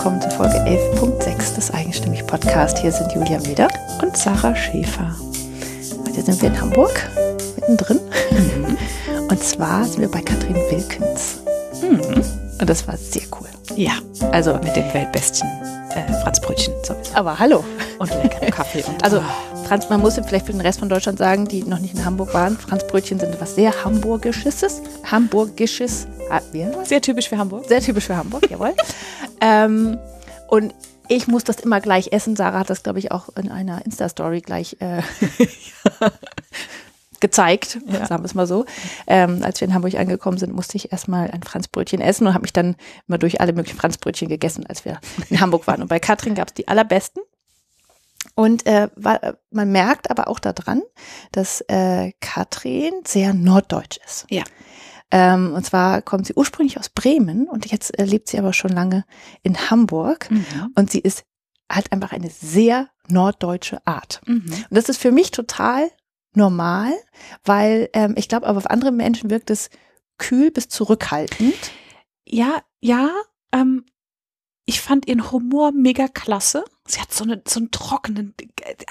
willkommen zur Folge 11.6 des Eigenstimmig Podcast. Hier sind Julia Meder und Sarah Schäfer. Heute sind wir in Hamburg, mittendrin. Mhm. Und zwar sind wir bei Katrin Wilkens. Mhm. Und das war sehr cool. Ja, also mit dem weltbesten äh, Franzbrötchen sowieso. Aber hallo. Und leckeren Kaffee. Und also Franz, man muss vielleicht für den Rest von Deutschland sagen, die noch nicht in Hamburg waren, Franzbrötchen sind etwas sehr Hamburgisches. Hamburgisches. Ah, sehr typisch für Hamburg. Sehr typisch für Hamburg, jawohl. ähm, und ich muss das immer gleich essen. Sarah hat das, glaube ich, auch in einer Insta-Story gleich äh, gezeigt, ja. sagen wir es mal so. Ähm, als wir in Hamburg angekommen sind, musste ich erstmal ein Franzbrötchen essen und habe mich dann immer durch alle möglichen Franzbrötchen gegessen, als wir in Hamburg waren. Und bei Katrin gab es die allerbesten. Und äh, man merkt aber auch daran, dass äh, Katrin sehr norddeutsch ist. Ja. Ähm, und zwar kommt sie ursprünglich aus Bremen und jetzt äh, lebt sie aber schon lange in Hamburg. Mhm. Und sie ist halt einfach eine sehr norddeutsche Art. Mhm. Und das ist für mich total normal, weil ähm, ich glaube, aber auf andere Menschen wirkt es kühl bis zurückhaltend. Ja, ja. Ähm, ich fand ihren Humor mega klasse. Sie hat so, eine, so einen trockenen,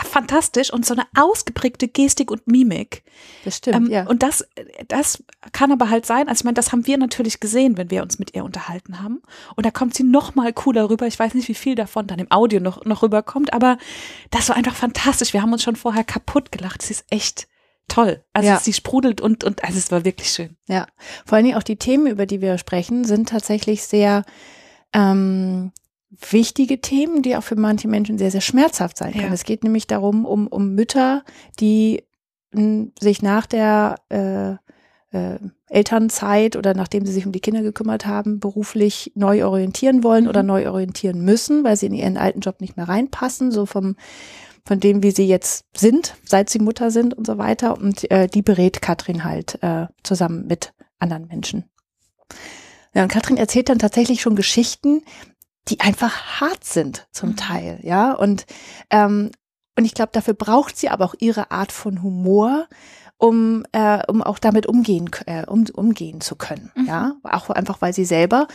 fantastisch und so eine ausgeprägte Gestik und Mimik. Das stimmt, ähm, ja. Und das, das kann aber halt sein, also ich meine, das haben wir natürlich gesehen, wenn wir uns mit ihr unterhalten haben. Und da kommt sie noch mal cooler rüber. Ich weiß nicht, wie viel davon dann im Audio noch, noch rüberkommt, aber das war einfach fantastisch. Wir haben uns schon vorher kaputt gelacht. Sie ist echt toll. Also ja. sie sprudelt und, und also es war wirklich schön. Ja, vor allen Dingen auch die Themen, über die wir sprechen, sind tatsächlich sehr ähm, wichtige Themen, die auch für manche Menschen sehr, sehr schmerzhaft sein können. Ja. Es geht nämlich darum, um, um Mütter, die m, sich nach der äh, äh, Elternzeit oder nachdem sie sich um die Kinder gekümmert haben, beruflich neu orientieren wollen mhm. oder neu orientieren müssen, weil sie in ihren alten Job nicht mehr reinpassen, so vom von dem, wie sie jetzt sind, seit sie Mutter sind und so weiter. Und äh, die berät Katrin halt äh, zusammen mit anderen Menschen. Ja, und Katrin erzählt dann tatsächlich schon Geschichten, die einfach hart sind zum mhm. Teil, ja. Und ähm, und ich glaube, dafür braucht sie aber auch ihre Art von Humor, um äh, um auch damit umgehen äh, um, umgehen zu können, mhm. ja. Auch einfach, weil sie selber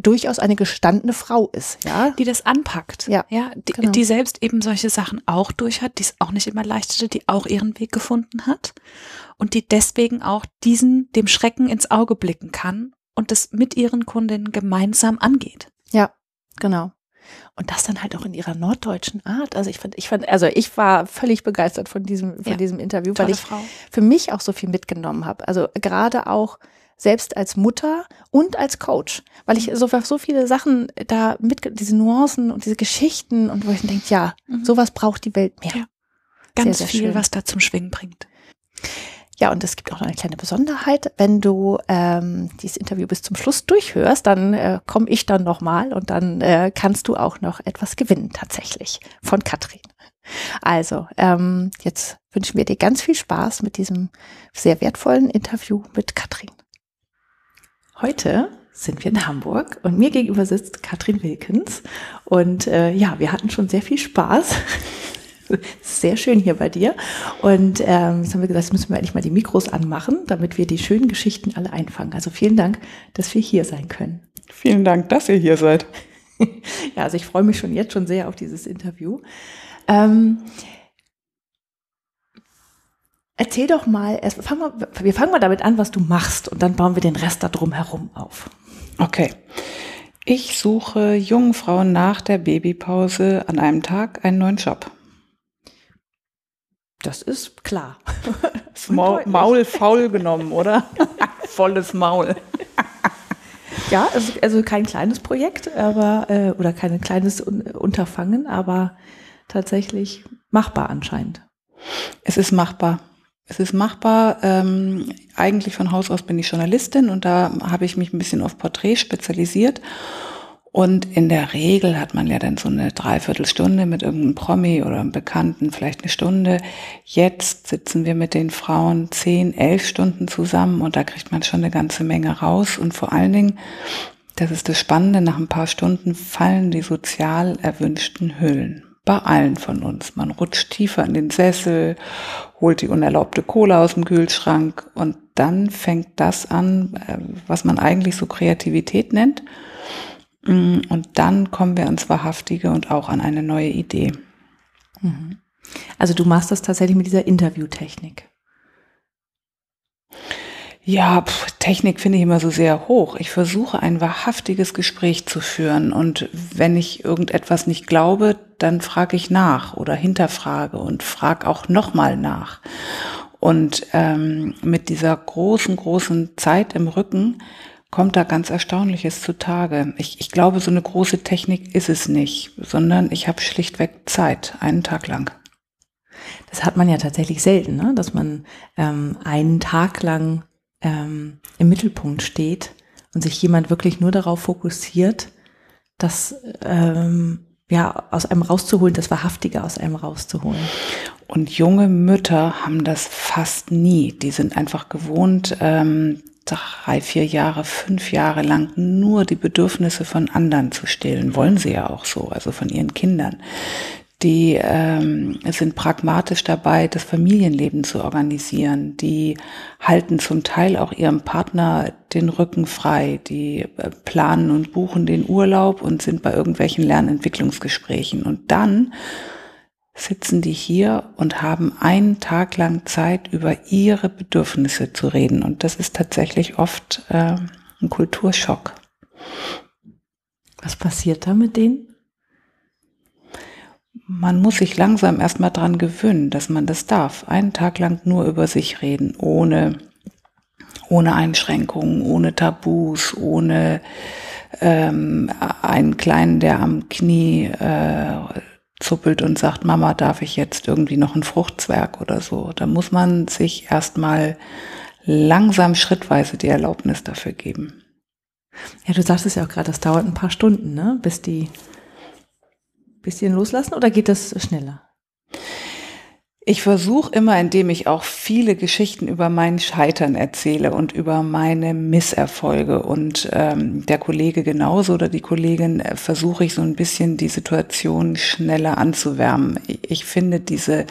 durchaus eine gestandene Frau ist, ja. Die das anpackt. Ja. Ja, die, genau. die selbst eben solche Sachen auch durch hat, die es auch nicht immer leicht hatte, die auch ihren Weg gefunden hat und die deswegen auch diesen, dem Schrecken ins Auge blicken kann und das mit ihren Kundinnen gemeinsam angeht. Ja, genau. Und das dann halt auch in ihrer norddeutschen Art. Also ich fand, ich fand, also ich war völlig begeistert von diesem, von ja, diesem Interview, weil ich Frau. für mich auch so viel mitgenommen habe. Also gerade auch selbst als Mutter und als Coach, weil ich so, so viele Sachen da mit, diese Nuancen und diese Geschichten und wo ich denke, ja, mhm. sowas braucht die Welt mehr. Ja. Ganz sehr, sehr viel, schön. was da zum Schwingen bringt. Ja, und es gibt auch noch eine kleine Besonderheit. Wenn du ähm, dieses Interview bis zum Schluss durchhörst, dann äh, komme ich dann nochmal und dann äh, kannst du auch noch etwas gewinnen tatsächlich von Katrin. Also, ähm, jetzt wünschen wir dir ganz viel Spaß mit diesem sehr wertvollen Interview mit Katrin. Heute sind wir in Hamburg und mir gegenüber sitzt Katrin Wilkens. Und äh, ja, wir hatten schon sehr viel Spaß. Sehr schön hier bei dir. Und ähm, jetzt haben wir gesagt, jetzt müssen wir endlich mal die Mikros anmachen, damit wir die schönen Geschichten alle einfangen. Also vielen Dank, dass wir hier sein können. Vielen Dank, dass ihr hier seid. ja, also ich freue mich schon jetzt schon sehr auf dieses Interview. Ähm, Erzähl doch mal, erst, fang mal, wir fangen mal damit an, was du machst und dann bauen wir den Rest da drum herum auf. Okay. Ich suche jungen Frauen nach der Babypause an einem Tag einen neuen Job. Das ist klar. Maul, Maul faul genommen, oder? Volles Maul. ja, also, also kein kleines Projekt, aber äh, oder kein kleines Unterfangen, aber tatsächlich machbar anscheinend. Es ist machbar. Es ist machbar. Ähm, eigentlich von Haus aus bin ich Journalistin und da habe ich mich ein bisschen auf Porträt spezialisiert. Und in der Regel hat man ja dann so eine Dreiviertelstunde mit irgendeinem Promi oder einem Bekannten, vielleicht eine Stunde. Jetzt sitzen wir mit den Frauen zehn, elf Stunden zusammen und da kriegt man schon eine ganze Menge raus. Und vor allen Dingen, das ist das Spannende, nach ein paar Stunden fallen die sozial erwünschten Hüllen bei allen von uns. Man rutscht tiefer in den Sessel, holt die unerlaubte Cola aus dem Kühlschrank und dann fängt das an, äh, was man eigentlich so Kreativität nennt. Mm, und dann kommen wir ans Wahrhaftige und auch an eine neue Idee. Mhm. Also du machst das tatsächlich mit dieser Interviewtechnik. Ja, pff, Technik finde ich immer so sehr hoch. Ich versuche ein wahrhaftiges Gespräch zu führen und wenn ich irgendetwas nicht glaube, dann frage ich nach oder hinterfrage und frage auch nochmal nach. Und ähm, mit dieser großen, großen Zeit im Rücken kommt da ganz Erstaunliches zutage. Ich, ich glaube, so eine große Technik ist es nicht, sondern ich habe schlichtweg Zeit, einen Tag lang. Das hat man ja tatsächlich selten, ne? dass man ähm, einen Tag lang ähm, im Mittelpunkt steht und sich jemand wirklich nur darauf fokussiert, das ähm, ja aus einem rauszuholen, das Wahrhaftige aus einem rauszuholen. Und junge Mütter haben das fast nie. Die sind einfach gewohnt, ähm, drei, vier Jahre, fünf Jahre lang nur die Bedürfnisse von anderen zu stillen. Wollen sie ja auch so, also von ihren Kindern die ähm, sind pragmatisch dabei, das Familienleben zu organisieren. Die halten zum Teil auch ihrem Partner den Rücken frei. Die äh, planen und buchen den Urlaub und sind bei irgendwelchen Lernentwicklungsgesprächen. Und dann sitzen die hier und haben einen Tag lang Zeit, über ihre Bedürfnisse zu reden. Und das ist tatsächlich oft äh, ein Kulturschock. Was passiert da mit denen? man muss sich langsam erstmal dran gewöhnen, dass man das darf. Einen Tag lang nur über sich reden, ohne, ohne Einschränkungen, ohne Tabus, ohne ähm, einen Kleinen, der am Knie äh, zuppelt und sagt, Mama, darf ich jetzt irgendwie noch ein Fruchtzwerg oder so. Da muss man sich erstmal langsam schrittweise die Erlaubnis dafür geben. Ja, du sagst es ja auch gerade, das dauert ein paar Stunden, ne, bis die bisschen loslassen oder geht das schneller? Ich versuche immer, indem ich auch viele Geschichten über mein Scheitern erzähle und über meine Misserfolge und ähm, der Kollege genauso oder die Kollegin, äh, versuche ich so ein bisschen die Situation schneller anzuwärmen. Ich finde diese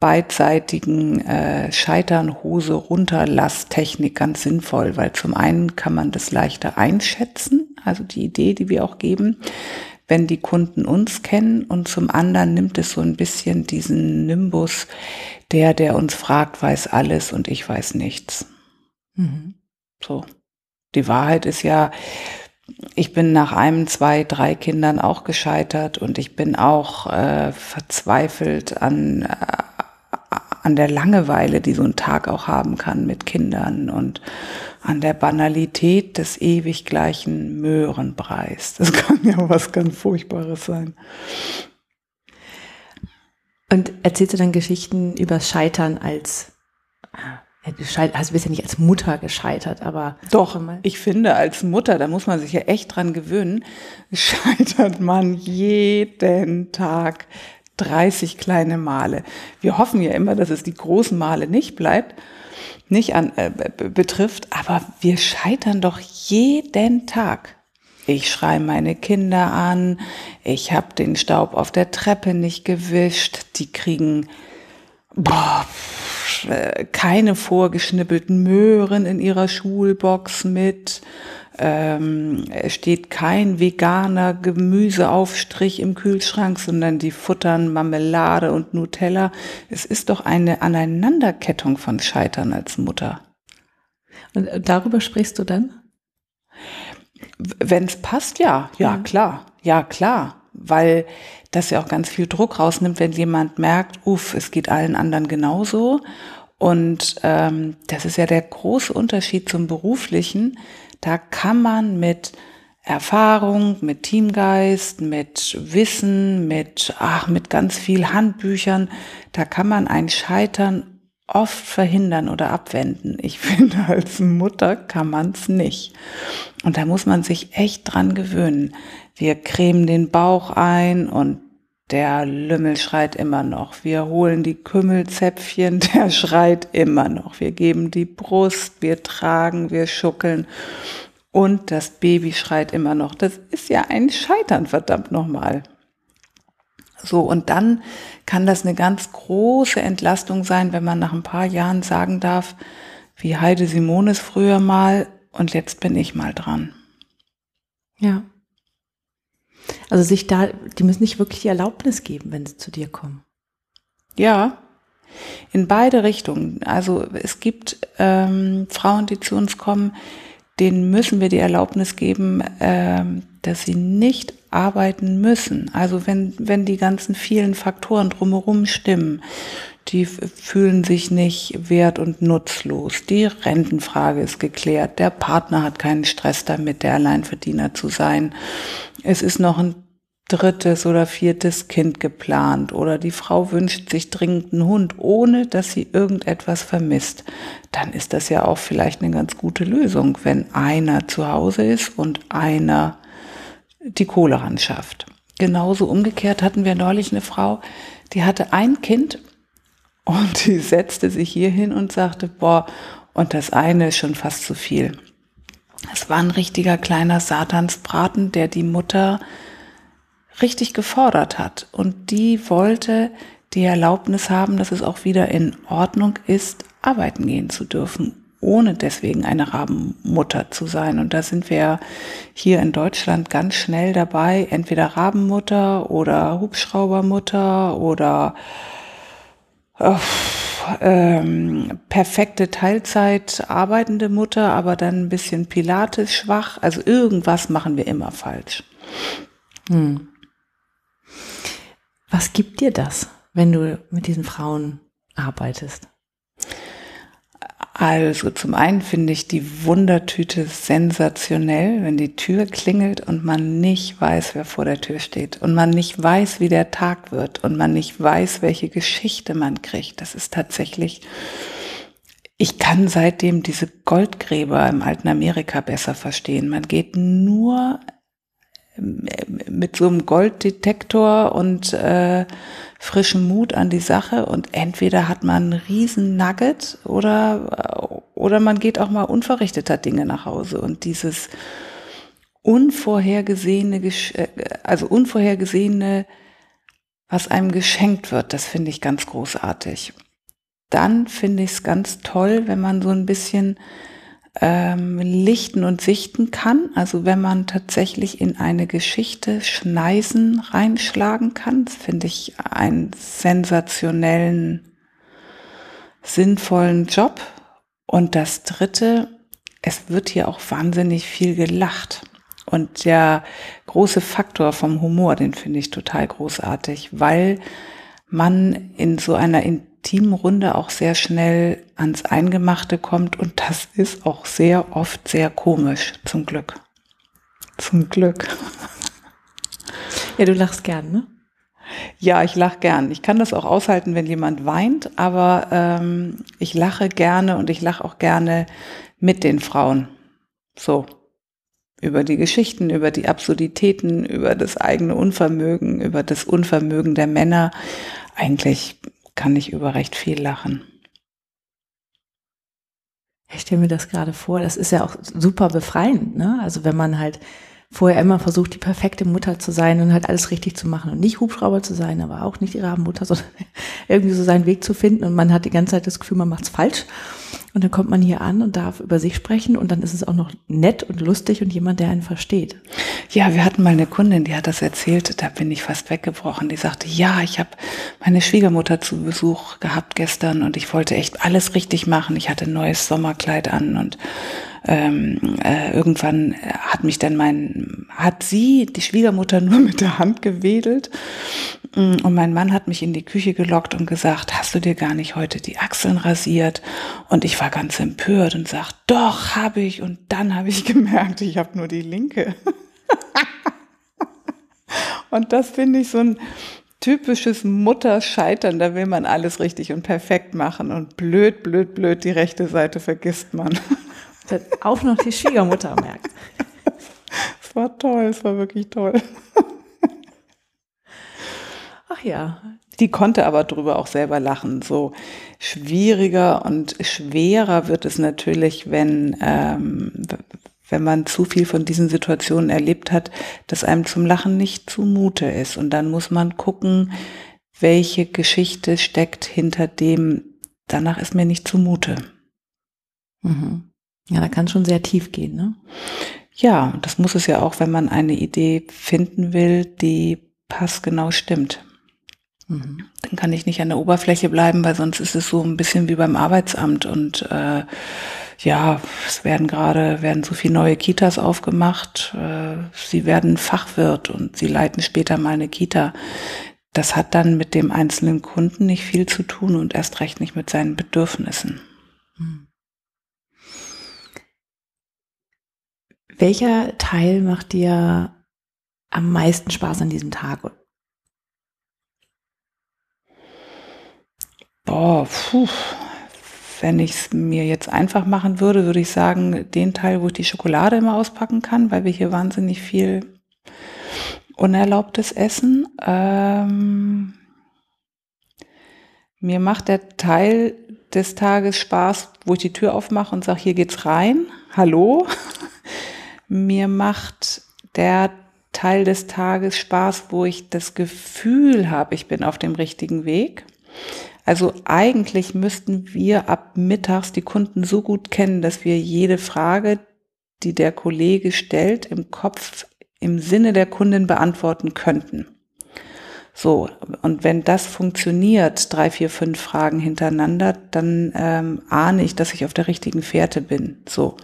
beidseitigen äh, Scheitern, Hose runter, Lasttechnik ganz sinnvoll, weil zum einen kann man das leichter einschätzen, also die Idee, die wir auch geben wenn die Kunden uns kennen und zum anderen nimmt es so ein bisschen diesen Nimbus, der, der uns fragt, weiß alles und ich weiß nichts. Mhm. So. Die Wahrheit ist ja, ich bin nach einem, zwei, drei Kindern auch gescheitert und ich bin auch äh, verzweifelt an, äh, an der Langeweile, die so ein Tag auch haben kann mit Kindern und an der Banalität des ewig gleichen Möhrenpreis. Das kann ja was ganz Furchtbares sein. Und erzählst du dann Geschichten über Scheitern als du scheit, also bist ja nicht als Mutter gescheitert, aber doch. Ich finde, als Mutter, da muss man sich ja echt dran gewöhnen, scheitert man jeden Tag 30 kleine Male. Wir hoffen ja immer, dass es die großen Male nicht bleibt nicht an, äh, betrifft, aber wir scheitern doch jeden Tag. Ich schreie meine Kinder an, ich habe den Staub auf der Treppe nicht gewischt, die kriegen boah, keine vorgeschnippelten Möhren in ihrer Schulbox mit ähm, steht kein veganer Gemüseaufstrich im Kühlschrank, sondern die futtern Marmelade und Nutella. Es ist doch eine Aneinanderkettung von Scheitern als Mutter. Und äh, darüber sprichst du dann? Wenn es passt, ja, ja, klar, ja, klar, weil das ja auch ganz viel Druck rausnimmt, wenn jemand merkt, uff, es geht allen anderen genauso. Und ähm, das ist ja der große Unterschied zum beruflichen. Da kann man mit Erfahrung, mit Teamgeist, mit Wissen, mit, ach, mit ganz viel Handbüchern, da kann man ein Scheitern oft verhindern oder abwenden. Ich finde, als Mutter kann man es nicht. Und da muss man sich echt dran gewöhnen. Wir cremen den Bauch ein und der Lümmel schreit immer noch. Wir holen die Kümmelzäpfchen, der schreit immer noch. Wir geben die Brust, wir tragen, wir schuckeln und das Baby schreit immer noch. Das ist ja ein Scheitern, verdammt nochmal. So, und dann kann das eine ganz große Entlastung sein, wenn man nach ein paar Jahren sagen darf, wie Heide Simones früher mal und jetzt bin ich mal dran. Ja. Also sich da, die müssen nicht wirklich die Erlaubnis geben, wenn sie zu dir kommen. Ja, in beide Richtungen. Also es gibt ähm, Frauen, die zu uns kommen, denen müssen wir die Erlaubnis geben, ähm, dass sie nicht arbeiten müssen. Also wenn, wenn die ganzen vielen Faktoren drumherum stimmen, die fühlen sich nicht wert und nutzlos. Die Rentenfrage ist geklärt. Der Partner hat keinen Stress damit, der Alleinverdiener zu sein. Es ist noch ein drittes oder viertes Kind geplant oder die Frau wünscht sich dringend einen Hund, ohne dass sie irgendetwas vermisst, dann ist das ja auch vielleicht eine ganz gute Lösung, wenn einer zu Hause ist und einer die Kohle ran schafft. Genauso umgekehrt hatten wir neulich eine Frau, die hatte ein Kind und die setzte sich hier hin und sagte, boah, und das eine ist schon fast zu viel. Es war ein richtiger kleiner Satansbraten, der die Mutter richtig gefordert hat. Und die wollte die Erlaubnis haben, dass es auch wieder in Ordnung ist, arbeiten gehen zu dürfen, ohne deswegen eine Rabenmutter zu sein. Und da sind wir hier in Deutschland ganz schnell dabei, entweder Rabenmutter oder Hubschraubermutter oder äh, ähm, perfekte Teilzeit arbeitende Mutter, aber dann ein bisschen Pilates schwach. Also irgendwas machen wir immer falsch. Hm. Was gibt dir das, wenn du mit diesen Frauen arbeitest? Also zum einen finde ich die Wundertüte sensationell, wenn die Tür klingelt und man nicht weiß, wer vor der Tür steht und man nicht weiß, wie der Tag wird und man nicht weiß, welche Geschichte man kriegt. Das ist tatsächlich, ich kann seitdem diese Goldgräber im alten Amerika besser verstehen. Man geht nur mit so einem Golddetektor und äh, frischem Mut an die Sache und entweder hat man einen riesen Nugget oder, oder man geht auch mal unverrichteter Dinge nach Hause und dieses unvorhergesehene, äh, also unvorhergesehene, was einem geschenkt wird, das finde ich ganz großartig. Dann finde ich es ganz toll, wenn man so ein bisschen ähm, lichten und sichten kann. Also wenn man tatsächlich in eine Geschichte Schneisen reinschlagen kann, finde ich einen sensationellen, sinnvollen Job. Und das Dritte, es wird hier auch wahnsinnig viel gelacht. Und der große Faktor vom Humor, den finde ich total großartig, weil man in so einer Teamrunde auch sehr schnell ans Eingemachte kommt und das ist auch sehr oft sehr komisch, zum Glück. Zum Glück. Ja, du lachst gern, ne? Ja, ich lache gern. Ich kann das auch aushalten, wenn jemand weint, aber ähm, ich lache gerne und ich lache auch gerne mit den Frauen. So. Über die Geschichten, über die Absurditäten, über das eigene Unvermögen, über das Unvermögen der Männer. Eigentlich kann ich über recht viel lachen. Ich stelle mir das gerade vor, das ist ja auch super befreiend, ne? Also wenn man halt vorher immer versucht, die perfekte Mutter zu sein und halt alles richtig zu machen und nicht Hubschrauber zu sein, aber auch nicht die Rabenmutter, sondern irgendwie so seinen Weg zu finden und man hat die ganze Zeit das Gefühl, man macht's falsch. Und dann kommt man hier an und darf über sich sprechen und dann ist es auch noch nett und lustig und jemand, der einen versteht. Ja, wir hatten mal eine Kundin, die hat das erzählt, da bin ich fast weggebrochen. Die sagte, ja, ich habe meine Schwiegermutter zu Besuch gehabt gestern und ich wollte echt alles richtig machen. Ich hatte ein neues Sommerkleid an und ähm, äh, irgendwann hat mich dann mein, hat sie, die Schwiegermutter, nur mit der Hand gewedelt. Mm, und mein Mann hat mich in die Küche gelockt und gesagt, hast du dir gar nicht heute die Achseln rasiert? Und ich war ganz empört und sagt, doch, habe ich. Und dann habe ich gemerkt, ich habe nur die linke. und das finde ich so ein typisches Mutterscheitern. Da will man alles richtig und perfekt machen. Und blöd, blöd, blöd, die rechte Seite vergisst man. Auch noch die Schwiegermutter merkt. Es war toll, es war wirklich toll. Ach ja. Die konnte aber drüber auch selber lachen. So schwieriger und schwerer wird es natürlich, wenn, ähm, wenn man zu viel von diesen Situationen erlebt hat, dass einem zum Lachen nicht zumute ist. Und dann muss man gucken, welche Geschichte steckt hinter dem, danach ist mir nicht zumute. Mhm. Ja, da kann schon sehr tief gehen, ne? Ja, das muss es ja auch, wenn man eine Idee finden will, die passgenau stimmt. Mhm. Dann kann ich nicht an der Oberfläche bleiben, weil sonst ist es so ein bisschen wie beim Arbeitsamt und äh, ja, es werden gerade, werden so viele neue Kitas aufgemacht. Äh, sie werden Fachwirt und sie leiten später mal eine Kita. Das hat dann mit dem einzelnen Kunden nicht viel zu tun und erst recht nicht mit seinen Bedürfnissen. Hm. Welcher Teil macht dir am meisten Spaß an diesem Tag? Boah, puh, wenn ich es mir jetzt einfach machen würde, würde ich sagen, den Teil, wo ich die Schokolade immer auspacken kann, weil wir hier wahnsinnig viel unerlaubtes Essen. Ähm, mir macht der Teil des Tages Spaß, wo ich die Tür aufmache und sage, hier geht's rein. Hallo. Mir macht der Teil des Tages Spaß, wo ich das Gefühl habe, ich bin auf dem richtigen Weg. Also eigentlich müssten wir ab mittags die Kunden so gut kennen, dass wir jede Frage, die der Kollege stellt, im Kopf im Sinne der Kundin beantworten könnten. So, und wenn das funktioniert, drei, vier, fünf Fragen hintereinander, dann ähm, ahne ich, dass ich auf der richtigen Fährte bin. So.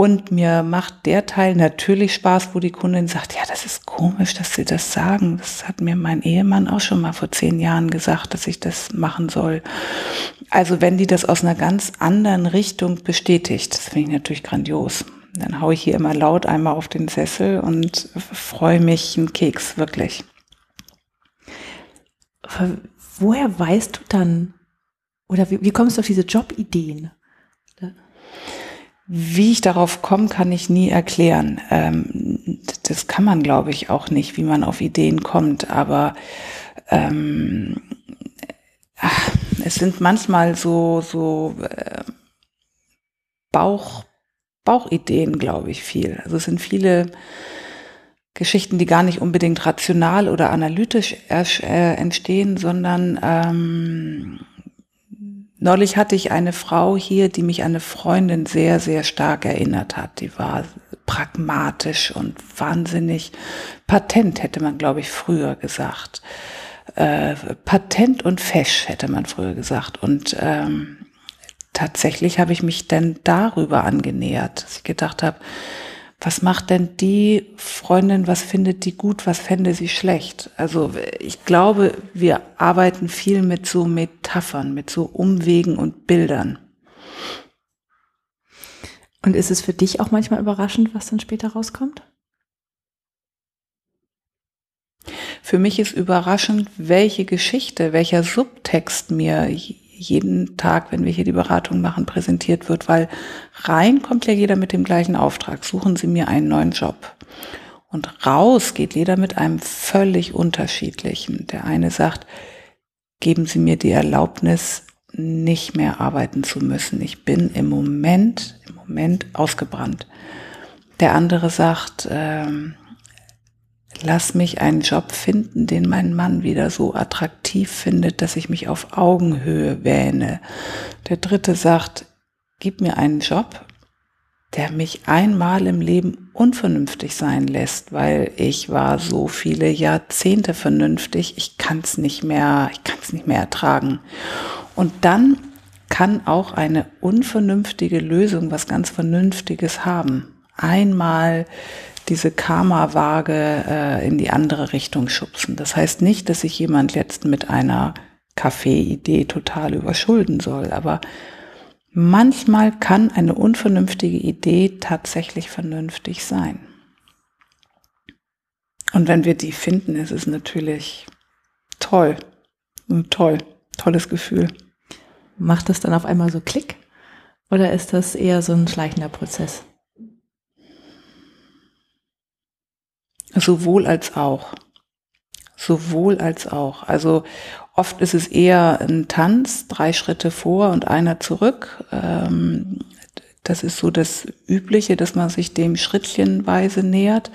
Und mir macht der Teil natürlich Spaß, wo die Kundin sagt, ja, das ist komisch, dass Sie das sagen. Das hat mir mein Ehemann auch schon mal vor zehn Jahren gesagt, dass ich das machen soll. Also wenn die das aus einer ganz anderen Richtung bestätigt, das finde ich natürlich grandios. Dann haue ich hier immer laut einmal auf den Sessel und freue mich einen Keks, wirklich. Woher weißt du dann, oder wie, wie kommst du auf diese Jobideen? Wie ich darauf komme, kann ich nie erklären. Ähm, das kann man, glaube ich, auch nicht, wie man auf Ideen kommt. Aber ähm, ach, es sind manchmal so so äh, Bauch Bauchideen, glaube ich, viel. Also es sind viele Geschichten, die gar nicht unbedingt rational oder analytisch äh, entstehen, sondern ähm, Neulich hatte ich eine Frau hier, die mich an eine Freundin sehr, sehr stark erinnert hat. Die war pragmatisch und wahnsinnig patent, hätte man, glaube ich, früher gesagt. Äh, patent und fesch, hätte man früher gesagt. Und ähm, tatsächlich habe ich mich dann darüber angenähert, dass ich gedacht habe, was macht denn die Freundin, was findet die gut, was fände sie schlecht? Also ich glaube, wir arbeiten viel mit so Metaphern, mit so Umwegen und Bildern. Und ist es für dich auch manchmal überraschend, was dann später rauskommt? Für mich ist überraschend, welche Geschichte, welcher Subtext mir jeden Tag, wenn wir hier die Beratung machen, präsentiert wird, weil rein kommt ja jeder mit dem gleichen Auftrag. Suchen Sie mir einen neuen Job. Und raus geht jeder mit einem völlig unterschiedlichen. Der eine sagt, geben Sie mir die Erlaubnis, nicht mehr arbeiten zu müssen. Ich bin im Moment, im Moment ausgebrannt. Der andere sagt, ähm, lass mich einen Job finden, den mein Mann wieder so attraktiv findet, dass ich mich auf Augenhöhe wähne. Der dritte sagt, gib mir einen Job, der mich einmal im Leben unvernünftig sein lässt, weil ich war so viele Jahrzehnte vernünftig, ich kann es nicht mehr, ich kann es nicht mehr ertragen. Und dann kann auch eine unvernünftige Lösung was ganz Vernünftiges haben. Einmal diese Karma-Waage äh, in die andere Richtung schubsen. Das heißt nicht, dass sich jemand jetzt mit einer Kaffee-Idee total überschulden soll, aber manchmal kann eine unvernünftige Idee tatsächlich vernünftig sein. Und wenn wir die finden, ist es natürlich toll. Toll, tolles Gefühl. Macht das dann auf einmal so Klick? Oder ist das eher so ein schleichender Prozess? Sowohl als auch. Sowohl als auch. Also oft ist es eher ein Tanz, drei Schritte vor und einer zurück. Ähm, das ist so das Übliche, dass man sich dem schrittchenweise nähert.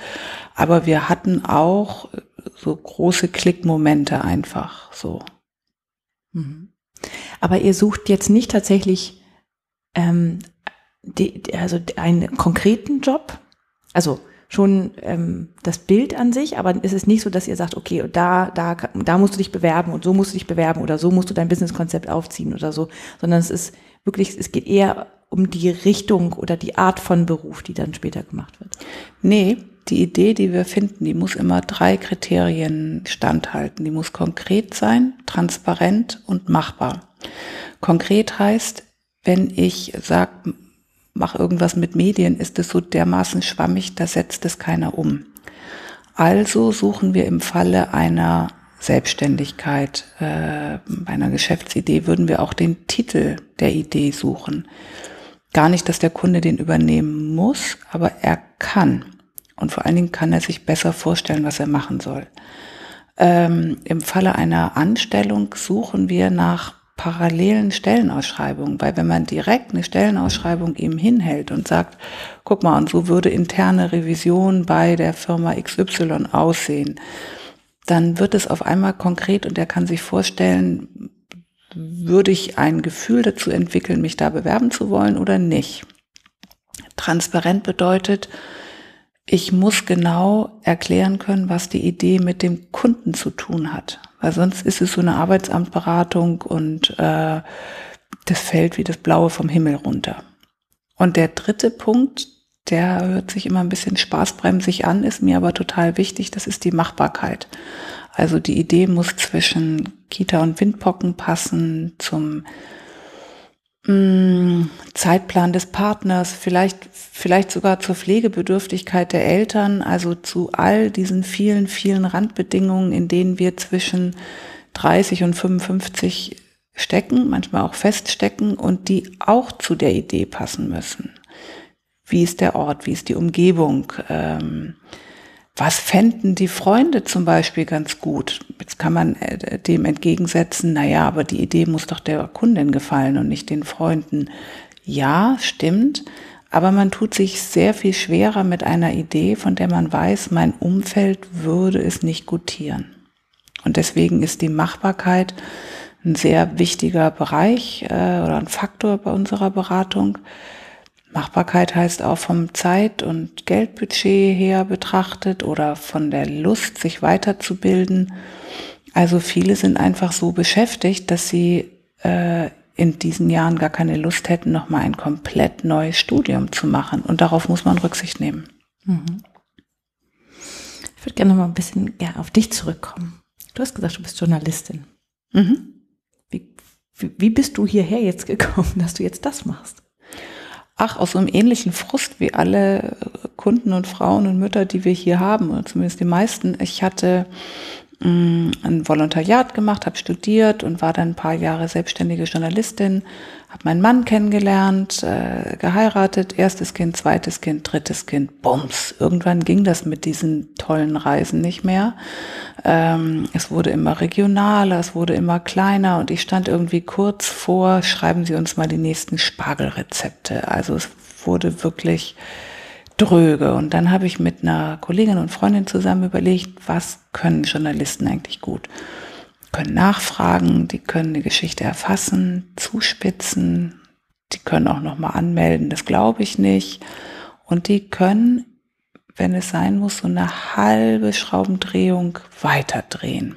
Aber wir hatten auch so große Klickmomente einfach so. Mhm. Aber ihr sucht jetzt nicht tatsächlich ähm, die, also einen konkreten Job, Also schon ähm, das Bild an sich, aber es ist nicht so, dass ihr sagt, okay, da, da, da musst du dich bewerben und so musst du dich bewerben oder so musst du dein Businesskonzept aufziehen oder so, sondern es ist wirklich, es geht eher um die Richtung oder die Art von Beruf, die dann später gemacht wird. Nee, die Idee, die wir finden, die muss immer drei Kriterien standhalten. Die muss konkret sein, transparent und machbar. Konkret heißt, wenn ich sage, mach irgendwas mit Medien, ist es so dermaßen schwammig, da setzt es keiner um. Also suchen wir im Falle einer Selbstständigkeit, äh, einer Geschäftsidee, würden wir auch den Titel der Idee suchen. Gar nicht, dass der Kunde den übernehmen muss, aber er kann. Und vor allen Dingen kann er sich besser vorstellen, was er machen soll. Ähm, Im Falle einer Anstellung suchen wir nach parallelen Stellenausschreibungen, weil wenn man direkt eine Stellenausschreibung ihm hinhält und sagt, guck mal, und so würde interne Revision bei der Firma XY aussehen, dann wird es auf einmal konkret und er kann sich vorstellen, würde ich ein Gefühl dazu entwickeln, mich da bewerben zu wollen oder nicht. Transparent bedeutet, ich muss genau erklären können, was die Idee mit dem Kunden zu tun hat. Weil sonst ist es so eine Arbeitsamtberatung und äh, das fällt wie das Blaue vom Himmel runter. Und der dritte Punkt, der hört sich immer ein bisschen spaßbremsig an, ist mir aber total wichtig, das ist die Machbarkeit. Also die Idee muss zwischen Kita und Windpocken passen, zum Zeitplan des Partners, vielleicht, vielleicht sogar zur Pflegebedürftigkeit der Eltern, also zu all diesen vielen, vielen Randbedingungen, in denen wir zwischen 30 und 55 stecken, manchmal auch feststecken und die auch zu der Idee passen müssen. Wie ist der Ort? Wie ist die Umgebung? Ähm, was fänden die Freunde zum Beispiel ganz gut? Jetzt kann man äh, dem entgegensetzen, na ja, aber die Idee muss doch der Kundin gefallen und nicht den Freunden. Ja, stimmt. Aber man tut sich sehr viel schwerer mit einer Idee, von der man weiß, mein Umfeld würde es nicht gutieren. Und deswegen ist die Machbarkeit ein sehr wichtiger Bereich äh, oder ein Faktor bei unserer Beratung. Machbarkeit heißt auch vom Zeit- und Geldbudget her betrachtet oder von der Lust, sich weiterzubilden. Also viele sind einfach so beschäftigt, dass sie äh, in diesen Jahren gar keine Lust hätten, nochmal ein komplett neues Studium zu machen. Und darauf muss man Rücksicht nehmen. Mhm. Ich würde gerne noch mal ein bisschen ja, auf dich zurückkommen. Du hast gesagt, du bist Journalistin. Mhm. Wie, wie, wie bist du hierher jetzt gekommen, dass du jetzt das machst? Ach, aus so einem ähnlichen Frust wie alle Kunden und Frauen und Mütter, die wir hier haben, oder zumindest die meisten. Ich hatte ein Volontariat gemacht, habe studiert und war dann ein paar Jahre selbstständige Journalistin, habe meinen Mann kennengelernt, äh, geheiratet, erstes Kind, zweites Kind, drittes Kind, bums. Irgendwann ging das mit diesen tollen Reisen nicht mehr. Ähm, es wurde immer regionaler, es wurde immer kleiner und ich stand irgendwie kurz vor, schreiben Sie uns mal die nächsten Spargelrezepte. Also es wurde wirklich dröge. Und dann habe ich mit einer Kollegin und Freundin zusammen überlegt, was können Journalisten eigentlich gut? können nachfragen, die können die Geschichte erfassen, zuspitzen, die können auch nochmal anmelden, das glaube ich nicht. Und die können, wenn es sein muss, so eine halbe Schraubendrehung weiterdrehen.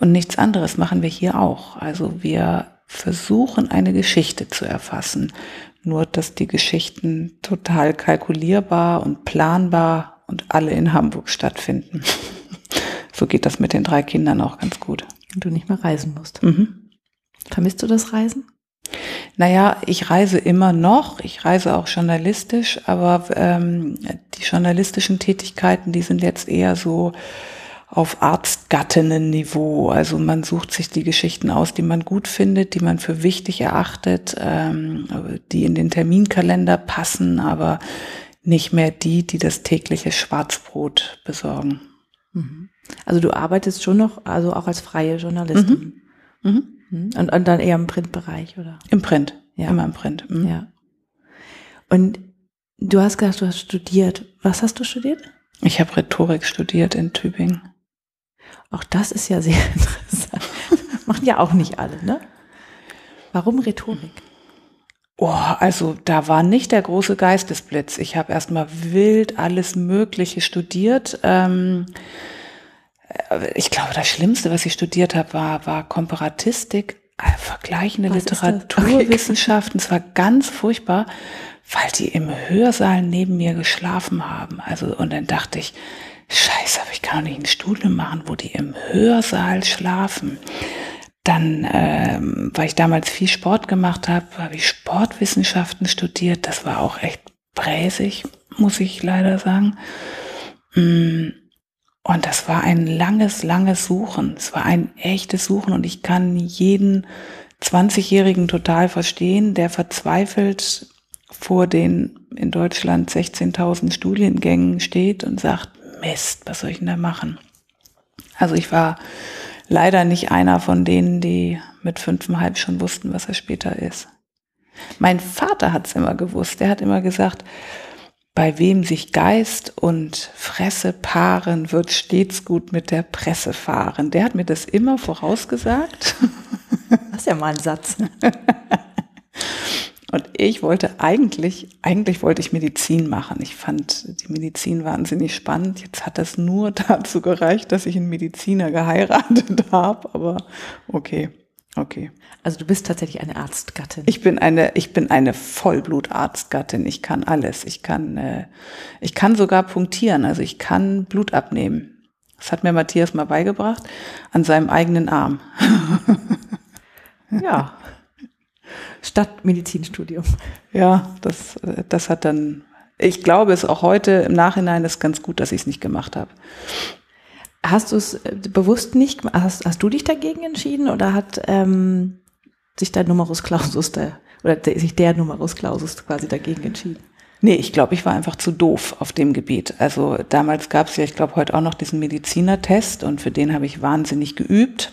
Und nichts anderes machen wir hier auch. Also wir versuchen eine Geschichte zu erfassen. Nur, dass die Geschichten total kalkulierbar und planbar und alle in Hamburg stattfinden. so geht das mit den drei Kindern auch ganz gut. Und du nicht mehr reisen musst. Mhm. Vermisst du das Reisen? Naja, ich reise immer noch. Ich reise auch journalistisch, aber ähm, die journalistischen Tätigkeiten, die sind jetzt eher so auf Arztgattinnen-Niveau. Also man sucht sich die Geschichten aus, die man gut findet, die man für wichtig erachtet, ähm, die in den Terminkalender passen, aber nicht mehr die, die das tägliche Schwarzbrot besorgen. Mhm. Also du arbeitest schon noch, also auch als freie Journalistin. Mhm. Mhm. mhm. Und, und, dann eher im Printbereich, oder? Im Print, ja. Immer im Print. Mhm. Ja. Und du hast gesagt, du hast studiert. Was hast du studiert? Ich habe Rhetorik studiert in Tübingen. Auch das ist ja sehr interessant. Machen ja auch nicht alle, ne? Warum Rhetorik? Oh, also da war nicht der große Geistesblitz. Ich habe erstmal wild alles Mögliche studiert. Ähm, äh, ich glaube, das Schlimmste, was ich studiert habe, war, war Komparatistik, äh, vergleichende was Literaturwissenschaften. Es war ganz furchtbar, weil die im Hörsaal neben mir geschlafen haben. Also, und dann dachte ich, Scheiße, aber ich kann doch nicht ein Studium machen, wo die im Hörsaal schlafen. Dann, ähm, weil ich damals viel Sport gemacht habe, habe ich Sportwissenschaften studiert. Das war auch echt bräsig, muss ich leider sagen. Mm, und das war ein langes, langes Suchen. Es war ein echtes Suchen und ich kann jeden 20-Jährigen total verstehen, der verzweifelt vor den in Deutschland 16.000 Studiengängen steht und sagt, Mist, was soll ich denn da machen? Also ich war leider nicht einer von denen, die mit fünfeinhalb schon wussten, was er später ist. Mein Vater hat es immer gewusst. Der hat immer gesagt, bei wem sich Geist und Fresse paaren, wird stets gut mit der Presse fahren. Der hat mir das immer vorausgesagt. Das ist ja mal ein Satz. Und ich wollte eigentlich, eigentlich wollte ich Medizin machen. Ich fand die Medizin wahnsinnig spannend. Jetzt hat das nur dazu gereicht, dass ich einen Mediziner geheiratet habe. Aber okay, okay. Also du bist tatsächlich eine Arztgattin. Ich bin eine, ich bin eine Vollblutarztgattin. Ich kann alles. Ich kann, äh, ich kann sogar punktieren. Also ich kann Blut abnehmen. Das hat mir Matthias mal beigebracht an seinem eigenen Arm. ja, statt Medizinstudium. Ja, das, das hat dann, ich glaube es auch heute im Nachhinein ist ganz gut, dass ich es nicht gemacht habe. Hast du es äh, bewusst nicht, hast, hast du dich dagegen entschieden oder hat ähm, sich dein Numerus Clausus der, oder der, sich der Numerus Clausus quasi dagegen entschieden? Nee, ich glaube, ich war einfach zu doof auf dem Gebiet. Also damals gab es ja, ich glaube, heute auch noch diesen Medizinertest und für den habe ich wahnsinnig geübt.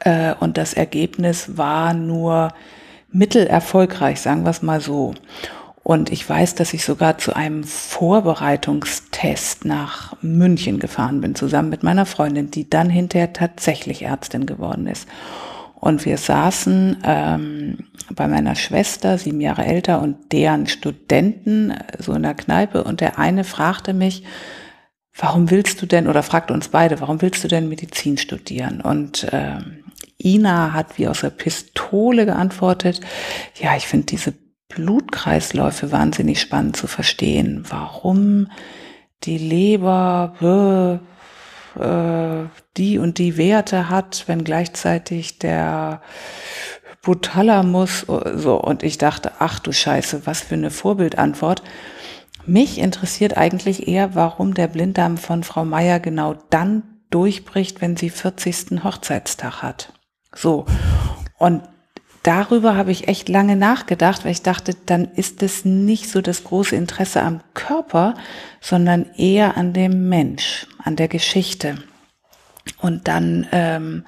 Äh, und das Ergebnis war nur mittelerfolgreich, sagen wir es mal so. Und ich weiß, dass ich sogar zu einem Vorbereitungstest nach München gefahren bin, zusammen mit meiner Freundin, die dann hinterher tatsächlich Ärztin geworden ist. Und wir saßen ähm, bei meiner Schwester, sieben Jahre älter, und deren Studenten so in der Kneipe. Und der eine fragte mich, warum willst du denn, oder fragte uns beide, warum willst du denn Medizin studieren? Und ähm, Ina hat wie aus der Pistole geantwortet, ja, ich finde diese Blutkreisläufe wahnsinnig spannend zu verstehen. Warum die Leber äh, die und die Werte hat, wenn gleichzeitig der Hypothalamus so und ich dachte, ach du Scheiße, was für eine Vorbildantwort. Mich interessiert eigentlich eher, warum der Blinddarm von Frau Meier genau dann durchbricht, wenn sie 40. Hochzeitstag hat. So. Und darüber habe ich echt lange nachgedacht, weil ich dachte, dann ist es nicht so das große Interesse am Körper, sondern eher an dem Mensch, an der Geschichte. Und dann ähm,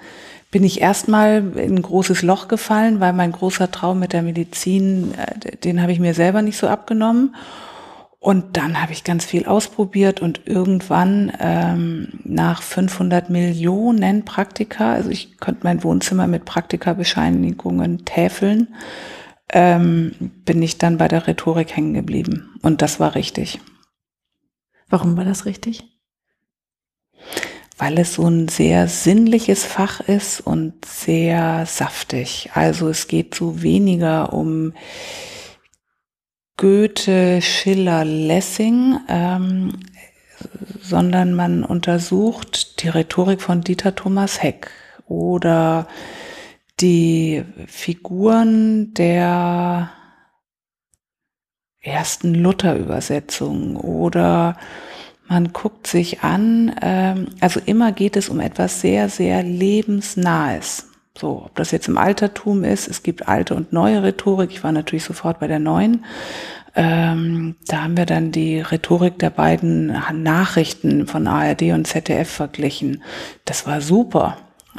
bin ich erstmal in ein großes Loch gefallen, weil mein großer Traum mit der Medizin, äh, den habe ich mir selber nicht so abgenommen. Und dann habe ich ganz viel ausprobiert und irgendwann ähm, nach 500 Millionen Praktika, also ich konnte mein Wohnzimmer mit Praktikabescheinigungen täfeln, ähm, bin ich dann bei der Rhetorik hängen geblieben. Und das war richtig. Warum war das richtig? Weil es so ein sehr sinnliches Fach ist und sehr saftig. Also es geht so weniger um Goethe, Schiller, Lessing, ähm, sondern man untersucht die Rhetorik von Dieter Thomas Heck oder die Figuren der ersten Luther-Übersetzung oder man guckt sich an, ähm, also immer geht es um etwas sehr, sehr lebensnahes. So, ob das jetzt im Altertum ist, es gibt alte und neue Rhetorik. Ich war natürlich sofort bei der neuen. Ähm, da haben wir dann die Rhetorik der beiden Nachrichten von ARD und ZDF verglichen. Das war super.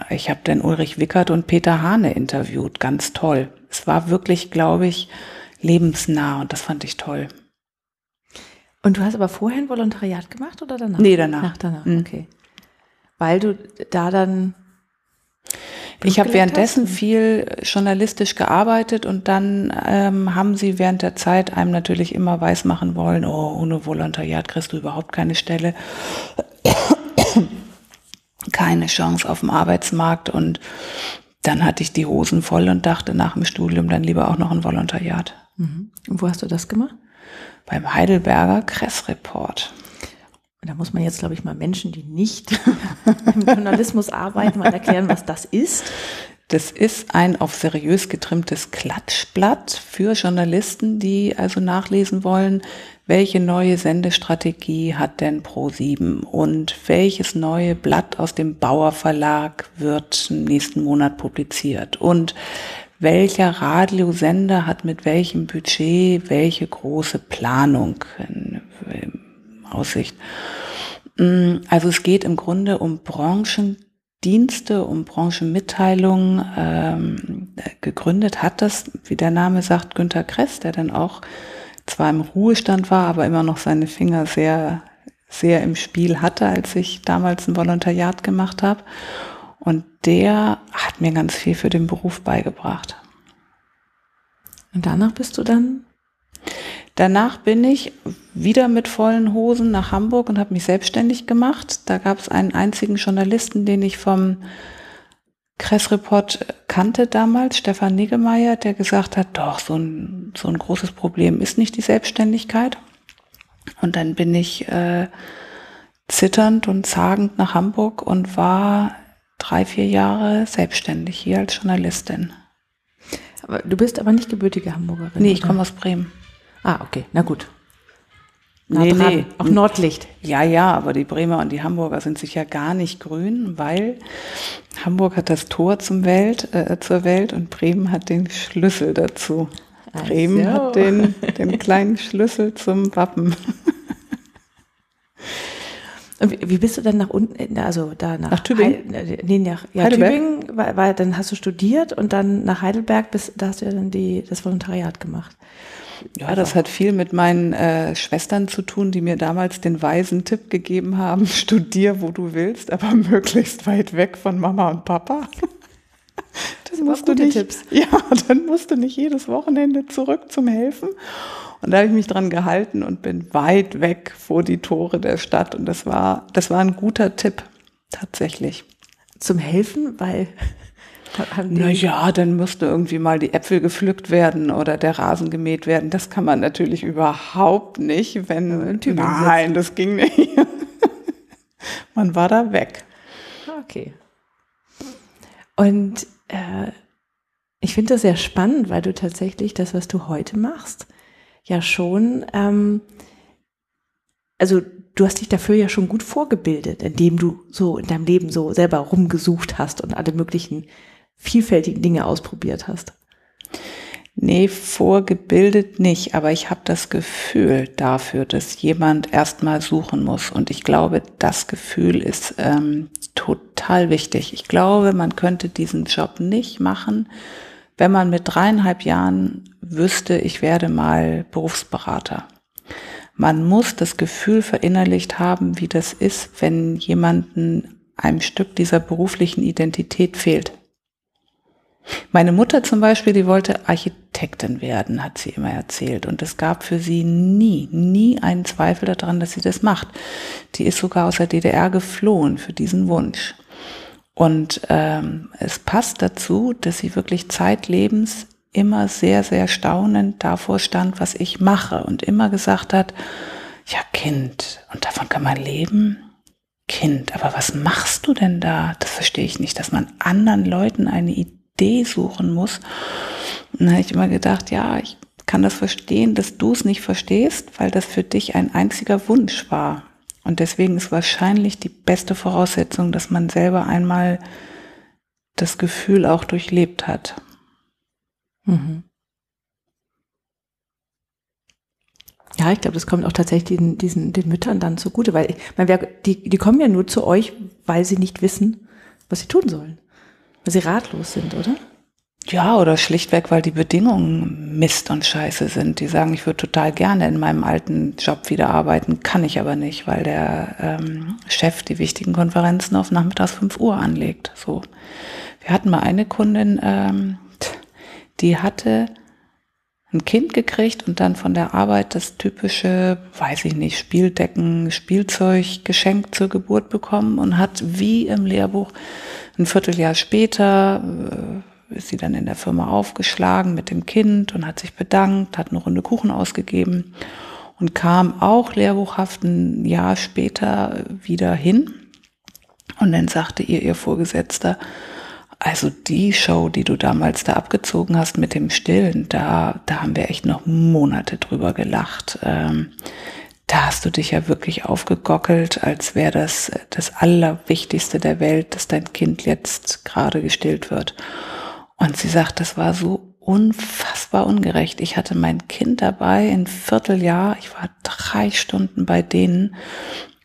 Ich habe dann Ulrich Wickert und Peter Hane interviewt. Ganz toll. Es war wirklich, glaube ich, lebensnah und das fand ich toll. Und du hast aber vorher ein Volontariat gemacht oder danach? Nee, danach. Nach danach, mhm. okay. Weil du da dann ich habe währenddessen hast? viel journalistisch gearbeitet und dann ähm, haben sie während der Zeit einem natürlich immer weismachen wollen, oh, ohne Volontariat kriegst du überhaupt keine Stelle, keine Chance auf dem Arbeitsmarkt und dann hatte ich die Hosen voll und dachte nach dem Studium dann lieber auch noch ein Volontariat. Mhm. Und wo hast du das gemacht? Beim Heidelberger Kressreport. Da muss man jetzt, glaube ich, mal Menschen, die nicht im Journalismus arbeiten, mal erklären, was das ist. Das ist ein auf seriös getrimmtes Klatschblatt für Journalisten, die also nachlesen wollen, welche neue Sendestrategie hat denn Pro7 und welches neue Blatt aus dem Bauer Verlag wird nächsten Monat publiziert und welcher Radiosender hat mit welchem Budget welche große Planung in Aussicht. Mm, also es geht im Grunde um Branchendienste, um Branchenmitteilungen. Ähm, gegründet hat das, wie der Name sagt, Günter Kress, der dann auch zwar im Ruhestand war, aber immer noch seine Finger sehr, sehr im Spiel hatte, als ich damals ein Volontariat gemacht habe. Und der hat mir ganz viel für den Beruf beigebracht. Und danach bist du dann? Danach bin ich wieder mit vollen Hosen nach Hamburg und habe mich selbstständig gemacht. Da gab es einen einzigen Journalisten, den ich vom Kressreport kannte damals, Stefan Niggemeier, der gesagt hat, doch, so ein, so ein großes Problem ist nicht die Selbstständigkeit. Und dann bin ich äh, zitternd und zagend nach Hamburg und war drei, vier Jahre selbstständig hier als Journalistin. Aber du bist aber nicht gebürtige Hamburgerin. Nee, ich komme aus Bremen. Ah, okay, na gut. Nee, dran. nee. Auch Nordlicht. Ja, ja, aber die Bremer und die Hamburger sind sicher gar nicht grün, weil Hamburg hat das Tor zum Welt, äh, zur Welt und Bremen hat den Schlüssel dazu. Also. Bremen hat den, den kleinen Schlüssel zum Wappen. Und wie bist du dann nach unten, also da nach, nach Tübingen? Heil, nee, nach, ja, Tübingen, weil, weil, dann hast du studiert und dann nach Heidelberg, bis, da hast du ja dann die, das Volontariat gemacht. Ja, das hat viel mit meinen äh, Schwestern zu tun, die mir damals den weisen Tipp gegeben haben, studier, wo du willst, aber möglichst weit weg von Mama und Papa. Das musst du nicht, Tipps. Ja, dann musst du nicht jedes Wochenende zurück zum Helfen. Und da habe ich mich dran gehalten und bin weit weg vor die Tore der Stadt. Und das war, das war ein guter Tipp, tatsächlich. Zum Helfen, weil na ja, dann müsste irgendwie mal die Äpfel gepflückt werden oder der Rasen gemäht werden. Das kann man natürlich überhaupt nicht, wenn ja, nein, das ging nicht. man war da weg. Okay. Und äh, ich finde das sehr spannend, weil du tatsächlich das, was du heute machst, ja schon, ähm, also du hast dich dafür ja schon gut vorgebildet, indem du so in deinem Leben so selber rumgesucht hast und alle möglichen vielfältigen Dinge ausprobiert hast? Nee, vorgebildet nicht, aber ich habe das Gefühl dafür, dass jemand erstmal suchen muss. Und ich glaube, das Gefühl ist ähm, total wichtig. Ich glaube, man könnte diesen Job nicht machen, wenn man mit dreieinhalb Jahren wüsste, ich werde mal Berufsberater. Man muss das Gefühl verinnerlicht haben, wie das ist, wenn jemanden einem Stück dieser beruflichen Identität fehlt. Meine Mutter zum Beispiel, die wollte Architektin werden, hat sie immer erzählt. Und es gab für sie nie, nie einen Zweifel daran, dass sie das macht. Die ist sogar aus der DDR geflohen für diesen Wunsch. Und ähm, es passt dazu, dass sie wirklich zeitlebens immer sehr, sehr staunend davor stand, was ich mache und immer gesagt hat, ja Kind, und davon kann man leben? Kind, aber was machst du denn da? Das verstehe ich nicht, dass man anderen Leuten eine Idee Idee suchen muss. Und dann habe ich immer gedacht, ja, ich kann das verstehen, dass du es nicht verstehst, weil das für dich ein einziger Wunsch war. Und deswegen ist wahrscheinlich die beste Voraussetzung, dass man selber einmal das Gefühl auch durchlebt hat. Mhm. Ja, ich glaube, das kommt auch tatsächlich den, diesen, den Müttern dann zugute, weil ich meine, die, die kommen ja nur zu euch, weil sie nicht wissen, was sie tun sollen. Weil sie ratlos sind, oder? Ja, oder schlichtweg, weil die Bedingungen Mist und Scheiße sind. Die sagen, ich würde total gerne in meinem alten Job wieder arbeiten, kann ich aber nicht, weil der ähm, Chef die wichtigen Konferenzen auf nachmittags 5 Uhr anlegt. So. Wir hatten mal eine Kundin, ähm, die hatte ein Kind gekriegt und dann von der Arbeit das typische, weiß ich nicht, Spieldecken, Spielzeug geschenkt zur Geburt bekommen und hat wie im Lehrbuch ein Vierteljahr später äh, ist sie dann in der Firma aufgeschlagen mit dem Kind und hat sich bedankt, hat eine Runde Kuchen ausgegeben und kam auch lehrbuchhaft ein Jahr später wieder hin. Und dann sagte ihr ihr Vorgesetzter, also die Show, die du damals da abgezogen hast mit dem Stillen, da, da haben wir echt noch Monate drüber gelacht. Ähm, da hast du dich ja wirklich aufgegockelt, als wäre das das Allerwichtigste der Welt, dass dein Kind jetzt gerade gestillt wird. Und sie sagt, das war so unfassbar ungerecht. Ich hatte mein Kind dabei, ein Vierteljahr, ich war drei Stunden bei denen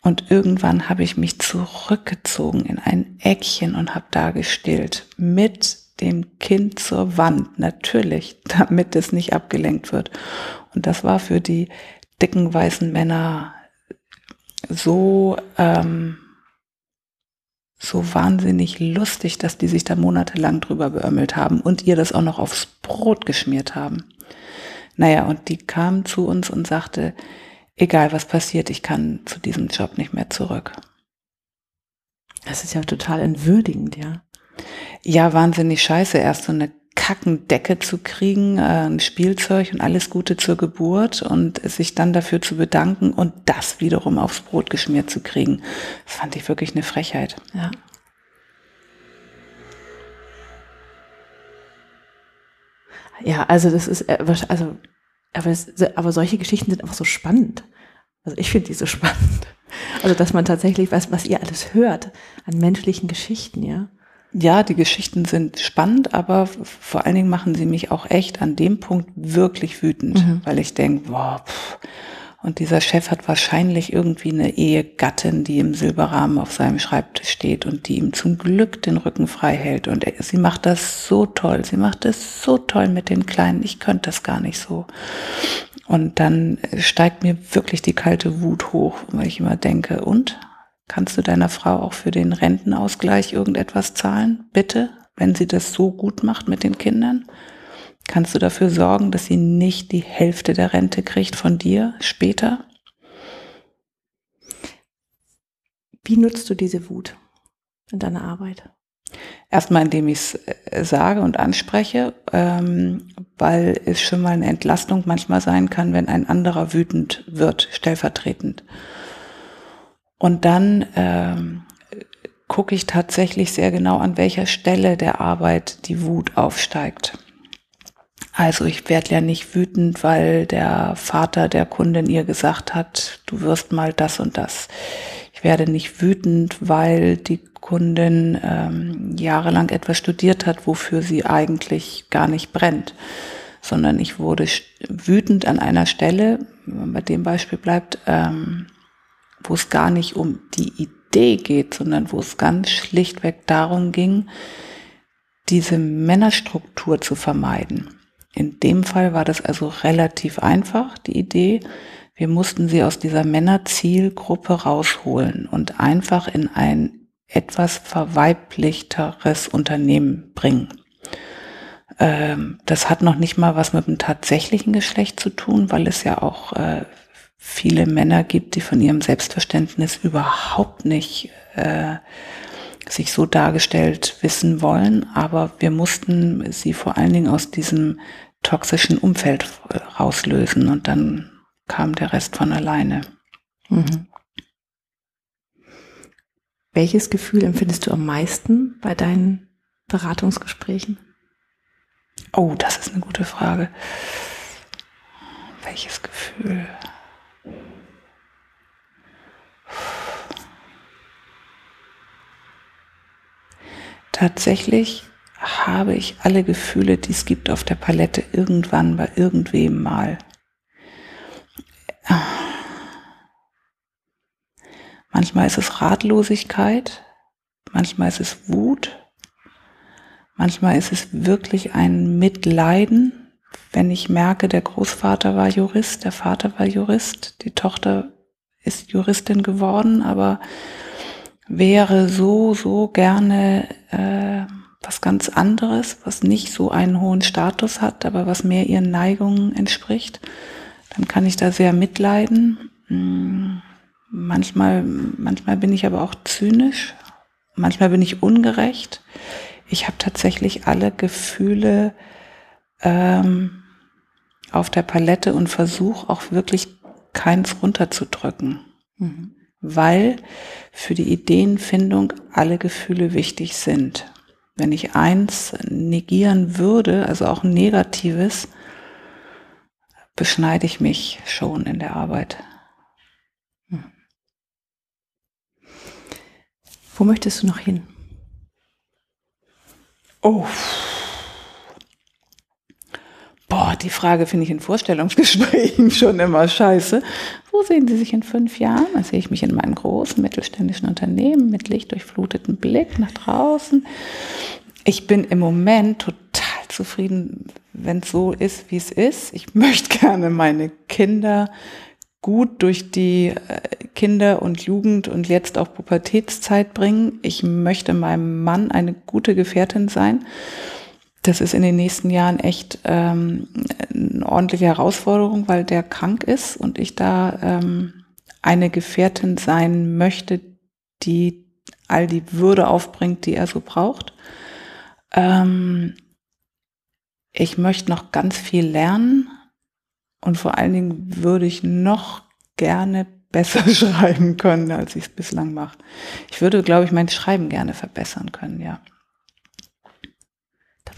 und irgendwann habe ich mich zurückgezogen in ein Eckchen und habe da gestillt mit dem Kind zur Wand, natürlich, damit es nicht abgelenkt wird. Und das war für die dicken weißen Männer so ähm, so wahnsinnig lustig, dass die sich da monatelang drüber beömmelt haben und ihr das auch noch aufs Brot geschmiert haben. Naja, und die kam zu uns und sagte, egal was passiert, ich kann zu diesem Job nicht mehr zurück. Das ist ja total entwürdigend, ja. Ja, wahnsinnig scheiße, erst so eine Kackendecke zu kriegen, äh, ein Spielzeug und alles Gute zur Geburt und sich dann dafür zu bedanken und das wiederum aufs Brot geschmiert zu kriegen. Das fand ich wirklich eine Frechheit. Ja. Ja, also das ist, äh, also aber, es, aber solche Geschichten sind einfach so spannend. Also ich finde die so spannend. Also dass man tatsächlich weiß, was ihr alles hört an menschlichen Geschichten, ja. Ja, die Geschichten sind spannend, aber vor allen Dingen machen sie mich auch echt an dem Punkt wirklich wütend, mhm. weil ich denke, boah, pff, und dieser Chef hat wahrscheinlich irgendwie eine Ehegattin, die im Silberrahmen auf seinem Schreibtisch steht und die ihm zum Glück den Rücken frei hält. Und sie macht das so toll. Sie macht das so toll mit den Kleinen. Ich könnte das gar nicht so. Und dann steigt mir wirklich die kalte Wut hoch, weil ich immer denke, und? Kannst du deiner Frau auch für den Rentenausgleich irgendetwas zahlen? Bitte? Wenn sie das so gut macht mit den Kindern? Kannst du dafür sorgen, dass sie nicht die Hälfte der Rente kriegt von dir später? Wie nutzt du diese Wut in deiner Arbeit? Erstmal, indem ich es äh, sage und anspreche, ähm, weil es schon mal eine Entlastung manchmal sein kann, wenn ein anderer wütend wird, stellvertretend. Und dann ähm, gucke ich tatsächlich sehr genau, an welcher Stelle der Arbeit die Wut aufsteigt. Also ich werde ja nicht wütend, weil der Vater der Kundin ihr gesagt hat, du wirst mal das und das. Ich werde nicht wütend, weil die Kundin ähm, jahrelang etwas studiert hat, wofür sie eigentlich gar nicht brennt, sondern ich wurde wütend an einer Stelle, wenn man bei dem Beispiel bleibt, ähm, wo es gar nicht um die Idee geht, sondern wo es ganz schlichtweg darum ging, diese Männerstruktur zu vermeiden. In dem Fall war das also relativ einfach, die Idee. Wir mussten sie aus dieser Männerzielgruppe rausholen und einfach in ein etwas verweiblichteres Unternehmen bringen. Ähm, das hat noch nicht mal was mit dem tatsächlichen Geschlecht zu tun, weil es ja auch äh, viele Männer gibt, die von ihrem Selbstverständnis überhaupt nicht äh, sich so dargestellt wissen wollen. Aber wir mussten sie vor allen Dingen aus diesem toxischen Umfeld rauslösen und dann kam der Rest von alleine. Mhm. Welches Gefühl empfindest du am meisten bei deinen Beratungsgesprächen? Oh, das ist eine gute Frage. Welches Gefühl? Tatsächlich habe ich alle Gefühle, die es gibt auf der Palette, irgendwann bei irgendwem mal. Manchmal ist es Ratlosigkeit, manchmal ist es Wut, manchmal ist es wirklich ein Mitleiden, wenn ich merke, der Großvater war Jurist, der Vater war Jurist, die Tochter ist Juristin geworden, aber wäre so, so gerne äh, was ganz anderes, was nicht so einen hohen Status hat, aber was mehr ihren Neigungen entspricht, dann kann ich da sehr mitleiden. Hm, manchmal, manchmal bin ich aber auch zynisch, manchmal bin ich ungerecht. Ich habe tatsächlich alle Gefühle ähm, auf der Palette und versuche auch wirklich keins runterzudrücken. Mhm. Weil für die Ideenfindung alle Gefühle wichtig sind. Wenn ich eins negieren würde, also auch ein negatives, beschneide ich mich schon in der Arbeit. Hm. Wo möchtest du noch hin? Oh. Die Frage finde ich in Vorstellungsgesprächen schon immer scheiße. Wo sehen Sie sich in fünf Jahren? Da sehe ich mich in meinem großen mittelständischen Unternehmen mit lichtdurchflutetem Blick nach draußen. Ich bin im Moment total zufrieden, wenn es so ist, wie es ist. Ich möchte gerne meine Kinder gut durch die äh, Kinder- und Jugend- und jetzt auch Pubertätszeit bringen. Ich möchte meinem Mann eine gute Gefährtin sein. Das ist in den nächsten Jahren echt ähm, eine ordentliche Herausforderung, weil der krank ist und ich da ähm, eine Gefährtin sein möchte, die all die Würde aufbringt, die er so braucht. Ähm, ich möchte noch ganz viel lernen und vor allen Dingen würde ich noch gerne besser schreiben können, als ich es bislang mache. Ich würde, glaube ich, mein Schreiben gerne verbessern können, ja.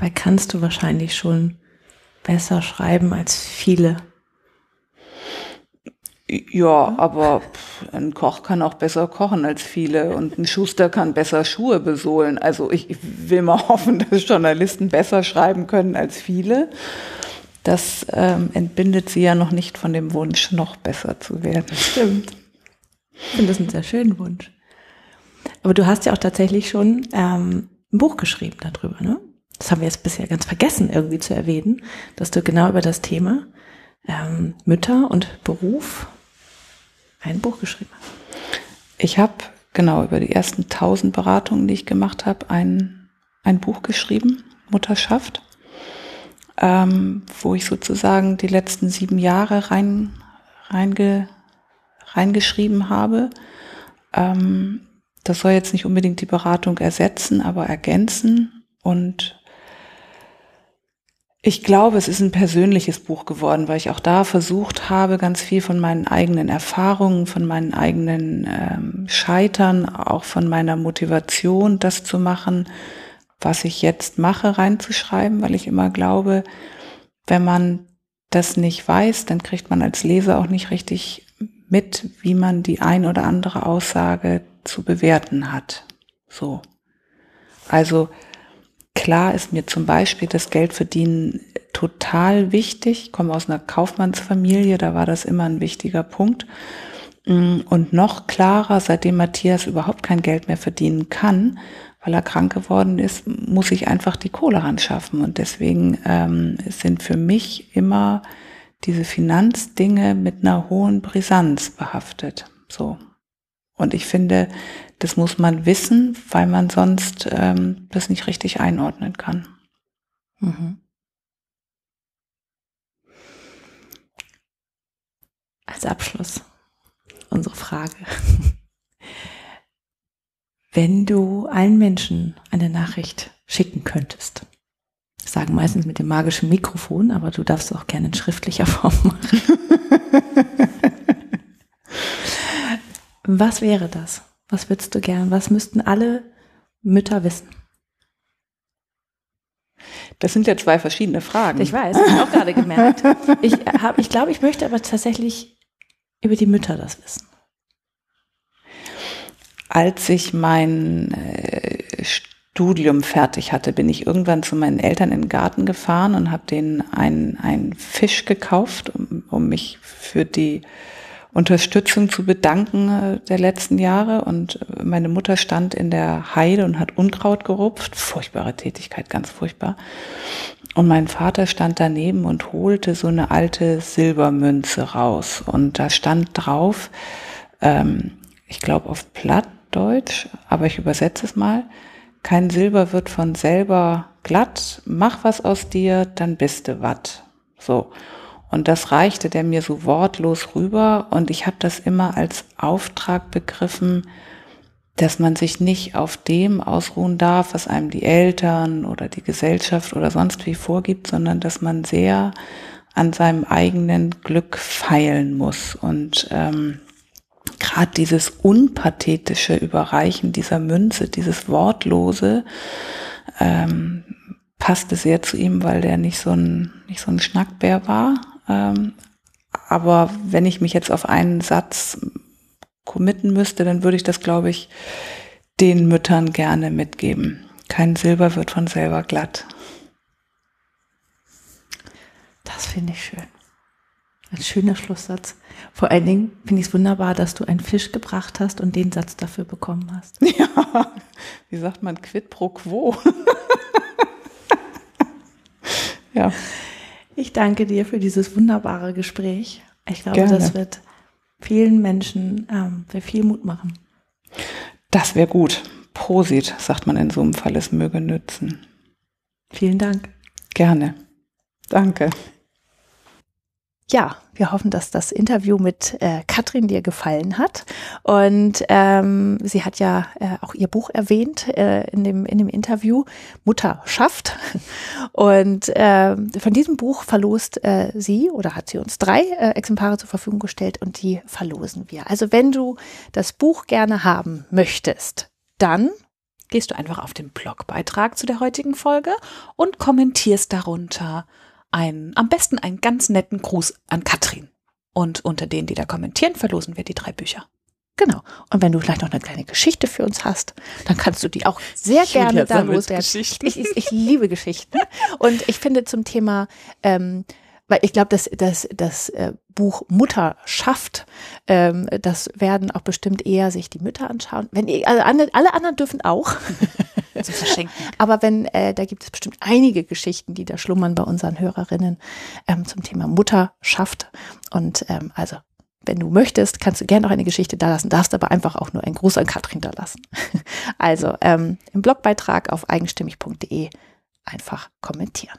Dabei kannst du wahrscheinlich schon besser schreiben als viele. Ja, aber ein Koch kann auch besser kochen als viele und ein Schuster kann besser Schuhe besohlen. Also ich will mal hoffen, dass Journalisten besser schreiben können als viele. Das ähm, entbindet sie ja noch nicht von dem Wunsch, noch besser zu werden. Stimmt. Ich finde das einen sehr schönen Wunsch. Aber du hast ja auch tatsächlich schon ähm, ein Buch geschrieben darüber, ne? Das haben wir jetzt bisher ganz vergessen irgendwie zu erwähnen, dass du genau über das Thema ähm, Mütter und Beruf ein Buch geschrieben hast. Ich habe genau über die ersten tausend Beratungen, die ich gemacht habe, ein, ein Buch geschrieben, Mutterschaft, ähm, wo ich sozusagen die letzten sieben Jahre rein, reinge, reingeschrieben habe. Ähm, das soll jetzt nicht unbedingt die Beratung ersetzen, aber ergänzen und ich glaube, es ist ein persönliches Buch geworden, weil ich auch da versucht habe, ganz viel von meinen eigenen Erfahrungen, von meinen eigenen ähm, Scheitern, auch von meiner Motivation, das zu machen, was ich jetzt mache, reinzuschreiben, weil ich immer glaube, wenn man das nicht weiß, dann kriegt man als Leser auch nicht richtig mit, wie man die ein oder andere Aussage zu bewerten hat. So. Also, Klar ist mir zum Beispiel das Geldverdienen total wichtig. Ich komme aus einer Kaufmannsfamilie, da war das immer ein wichtiger Punkt. Mm, und noch klarer, seitdem Matthias überhaupt kein Geld mehr verdienen kann, weil er krank geworden ist, muss ich einfach die Kohle anschaffen. Und deswegen ähm, sind für mich immer diese Finanzdinge mit einer hohen Brisanz behaftet. So. Und ich finde, das muss man wissen, weil man sonst ähm, das nicht richtig einordnen kann. Mhm. Als Abschluss unsere Frage. Wenn du allen Menschen eine Nachricht schicken könntest, sagen meistens mit dem magischen Mikrofon, aber du darfst auch gerne in schriftlicher Form machen. Was wäre das? Was würdest du gern? Was müssten alle Mütter wissen? Das sind ja zwei verschiedene Fragen. Ich weiß, ich habe auch gerade gemerkt. Ich, hab, ich glaube, ich möchte aber tatsächlich über die Mütter das wissen. Als ich mein äh, Studium fertig hatte, bin ich irgendwann zu meinen Eltern in den Garten gefahren und habe denen einen Fisch gekauft, um, um mich für die Unterstützung zu bedanken äh, der letzten Jahre. Und äh, meine Mutter stand in der Heide und hat Unkraut gerupft. Furchtbare Tätigkeit, ganz furchtbar. Und mein Vater stand daneben und holte so eine alte Silbermünze raus. Und da stand drauf, ähm, ich glaube auf Plattdeutsch, aber ich übersetze es mal, kein Silber wird von selber glatt, mach was aus dir, dann bist du wat. So. Und das reichte der mir so wortlos rüber und ich habe das immer als Auftrag begriffen, dass man sich nicht auf dem ausruhen darf, was einem die Eltern oder die Gesellschaft oder sonst wie vorgibt, sondern dass man sehr an seinem eigenen Glück feilen muss. Und ähm, gerade dieses unpathetische Überreichen dieser Münze, dieses Wortlose, ähm, passte sehr zu ihm, weil der nicht so ein, nicht so ein Schnackbär war. Ähm, aber wenn ich mich jetzt auf einen Satz committen müsste, dann würde ich das, glaube ich, den Müttern gerne mitgeben. Kein Silber wird von selber glatt. Das finde ich schön. Ein schöner Schlusssatz. Vor allen Dingen finde ich es wunderbar, dass du einen Fisch gebracht hast und den Satz dafür bekommen hast. Ja, wie sagt man, quid pro quo. ja. Ich danke dir für dieses wunderbare Gespräch. Ich glaube, Gerne. das wird vielen Menschen ähm, viel Mut machen. Das wäre gut. Prosit, sagt man in so einem Fall, es möge nützen. Vielen Dank. Gerne. Danke. Ja, wir hoffen, dass das Interview mit äh, Katrin dir gefallen hat. Und ähm, sie hat ja äh, auch ihr Buch erwähnt äh, in, dem, in dem Interview, Mutter schafft. Und äh, von diesem Buch verlost äh, sie oder hat sie uns drei äh, Exemplare zur Verfügung gestellt und die verlosen wir. Also wenn du das Buch gerne haben möchtest, dann gehst du einfach auf den Blogbeitrag zu der heutigen Folge und kommentierst darunter einen, am besten einen ganz netten Gruß an Katrin. Und unter denen, die da kommentieren, verlosen wir die drei Bücher. Genau. Und wenn du vielleicht noch eine kleine Geschichte für uns hast, dann kannst du die auch sehr Julia gerne da loswerden. Ich, ich, ich, liebe Geschichten. Und ich finde zum Thema ähm, weil ich glaube, dass das, das äh, Buch Mutter schafft, ähm, das werden auch bestimmt eher sich die Mütter anschauen. Wenn also alle anderen dürfen auch. Zu verschenken. Aber wenn, äh, da gibt es bestimmt einige Geschichten, die da schlummern bei unseren Hörerinnen ähm, zum Thema Mutter schafft. Und ähm, also wenn du möchtest, kannst du gerne auch eine Geschichte da lassen, darfst aber einfach auch nur einen Gruß an Katrin da lassen. Also ähm, im Blogbeitrag auf eigenstimmig.de einfach kommentieren.